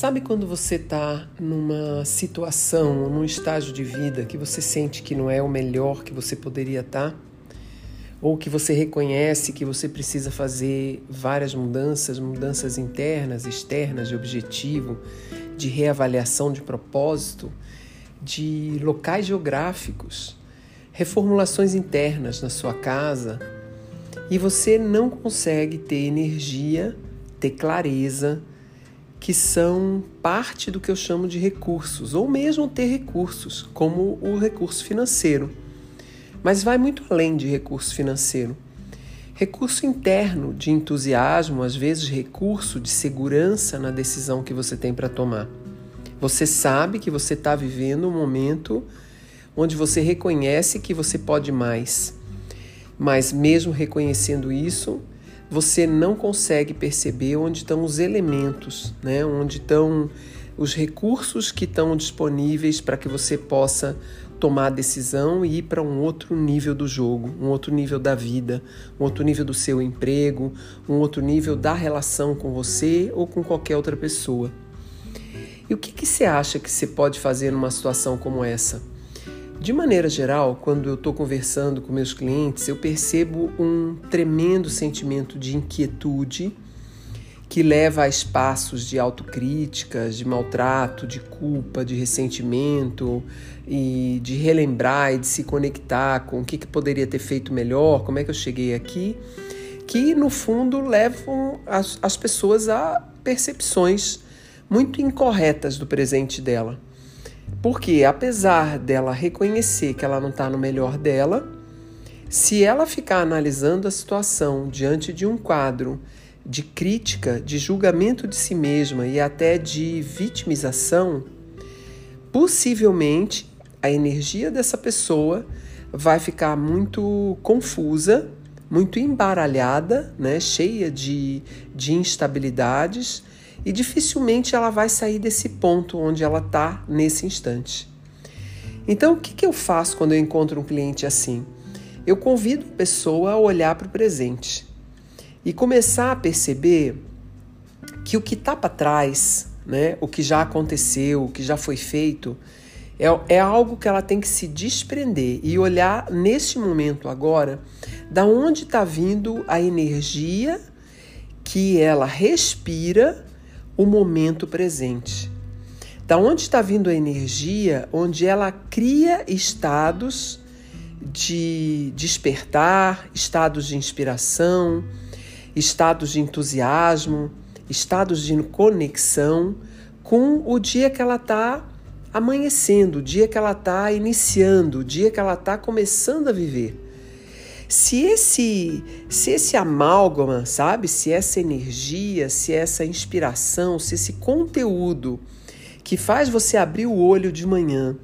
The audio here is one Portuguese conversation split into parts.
Sabe quando você está numa situação, num estágio de vida que você sente que não é o melhor que você poderia estar? Tá? Ou que você reconhece que você precisa fazer várias mudanças, mudanças internas, externas, de objetivo, de reavaliação de propósito, de locais geográficos, reformulações internas na sua casa, e você não consegue ter energia, ter clareza, que são parte do que eu chamo de recursos, ou mesmo ter recursos, como o recurso financeiro. Mas vai muito além de recurso financeiro. Recurso interno de entusiasmo, às vezes recurso de segurança na decisão que você tem para tomar. Você sabe que você está vivendo um momento onde você reconhece que você pode mais. Mas, mesmo reconhecendo isso, você não consegue perceber onde estão os elementos, né? onde estão os recursos que estão disponíveis para que você possa tomar a decisão e ir para um outro nível do jogo, um outro nível da vida, um outro nível do seu emprego, um outro nível da relação com você ou com qualquer outra pessoa. E o que, que você acha que você pode fazer numa situação como essa? De maneira geral, quando eu estou conversando com meus clientes, eu percebo um tremendo sentimento de inquietude que leva a espaços de autocríticas, de maltrato, de culpa, de ressentimento e de relembrar e de se conectar com o que, que poderia ter feito melhor, como é que eu cheguei aqui, que no fundo levam as, as pessoas a percepções muito incorretas do presente dela. Porque apesar dela reconhecer que ela não está no melhor dela, se ela ficar analisando a situação diante de um quadro de crítica, de julgamento de si mesma e até de vitimização, possivelmente a energia dessa pessoa vai ficar muito confusa, muito embaralhada, né, cheia de, de instabilidades e dificilmente ela vai sair desse ponto onde ela está nesse instante. Então, o que, que eu faço quando eu encontro um cliente assim? Eu convido a pessoa a olhar para o presente e começar a perceber que o que está para trás, né, o que já aconteceu, o que já foi feito, é, é algo que ela tem que se desprender e olhar neste momento agora da onde está vindo a energia que ela respira o momento presente. Da onde está vindo a energia, onde ela cria estados de despertar, estados de inspiração, estados de entusiasmo, estados de conexão com o dia que ela está amanhecendo, o dia que ela está iniciando, o dia que ela está começando a viver. Se esse, se esse amálgama, sabe? Se essa energia, se essa inspiração, se esse conteúdo que faz você abrir o olho de manhã,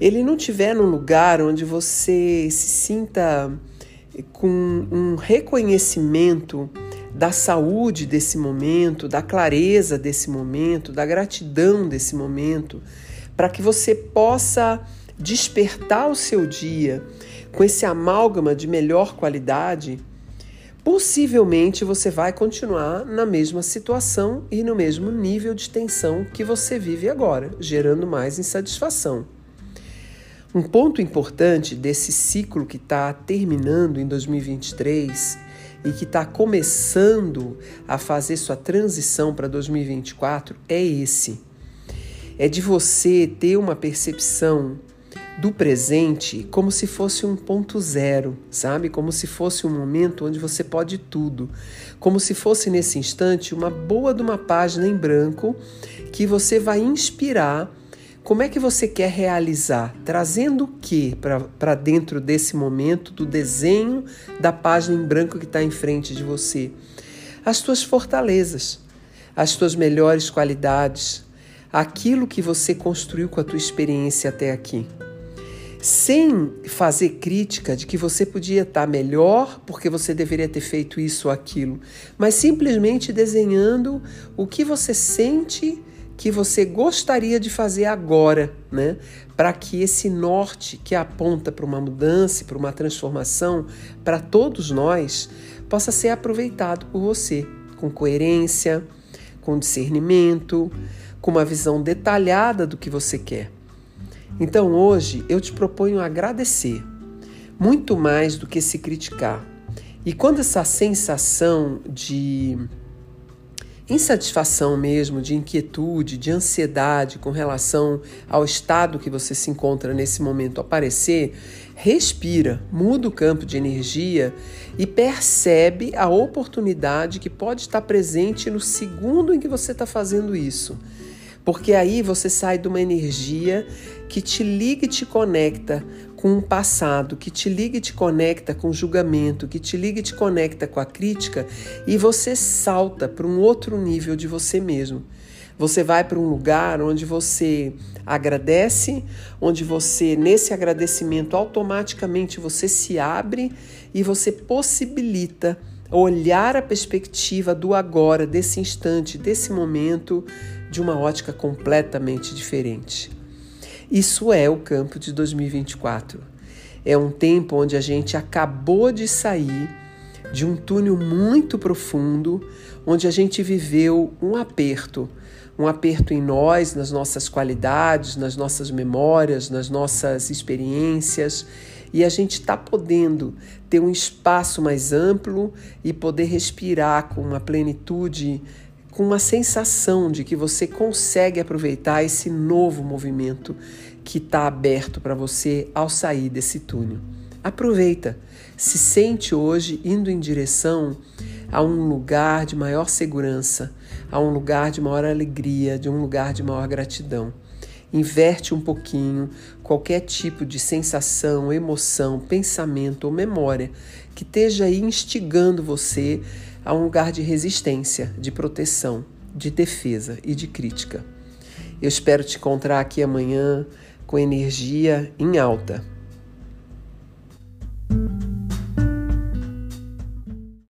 ele não tiver num lugar onde você se sinta com um reconhecimento da saúde desse momento, da clareza desse momento, da gratidão desse momento, para que você possa despertar o seu dia com esse amálgama de melhor qualidade, possivelmente você vai continuar na mesma situação e no mesmo nível de tensão que você vive agora, gerando mais insatisfação. Um ponto importante desse ciclo que está terminando em 2023 e que está começando a fazer sua transição para 2024 é esse: é de você ter uma percepção do presente como se fosse um ponto zero, sabe? Como se fosse um momento onde você pode tudo. Como se fosse nesse instante uma boa de uma página em branco que você vai inspirar. Como é que você quer realizar? Trazendo o que para dentro desse momento do desenho da página em branco que está em frente de você? As tuas fortalezas, as tuas melhores qualidades, aquilo que você construiu com a tua experiência até aqui sem fazer crítica de que você podia estar melhor porque você deveria ter feito isso ou aquilo, mas simplesmente desenhando o que você sente que você gostaria de fazer agora, né? Para que esse norte que aponta para uma mudança, para uma transformação, para todos nós, possa ser aproveitado por você com coerência, com discernimento, com uma visão detalhada do que você quer. Então hoje eu te proponho agradecer, muito mais do que se criticar. E quando essa sensação de insatisfação mesmo, de inquietude, de ansiedade com relação ao estado que você se encontra nesse momento aparecer, respira, muda o campo de energia e percebe a oportunidade que pode estar presente no segundo em que você está fazendo isso. Porque aí você sai de uma energia que te liga e te conecta com o passado, que te liga e te conecta com o julgamento, que te liga e te conecta com a crítica e você salta para um outro nível de você mesmo. Você vai para um lugar onde você agradece, onde você, nesse agradecimento, automaticamente você se abre e você possibilita olhar a perspectiva do agora, desse instante, desse momento, de uma ótica completamente diferente. Isso é o campo de 2024. É um tempo onde a gente acabou de sair de um túnel muito profundo, onde a gente viveu um aperto, um aperto em nós, nas nossas qualidades, nas nossas memórias, nas nossas experiências, e a gente está podendo ter um espaço mais amplo e poder respirar com uma plenitude com uma sensação de que você consegue aproveitar esse novo movimento que está aberto para você ao sair desse túnel. Aproveita, se sente hoje indo em direção a um lugar de maior segurança, a um lugar de maior alegria, de um lugar de maior gratidão. Inverte um pouquinho qualquer tipo de sensação, emoção, pensamento ou memória que esteja aí instigando você a um lugar de resistência, de proteção, de defesa e de crítica. Eu espero te encontrar aqui amanhã com energia em alta.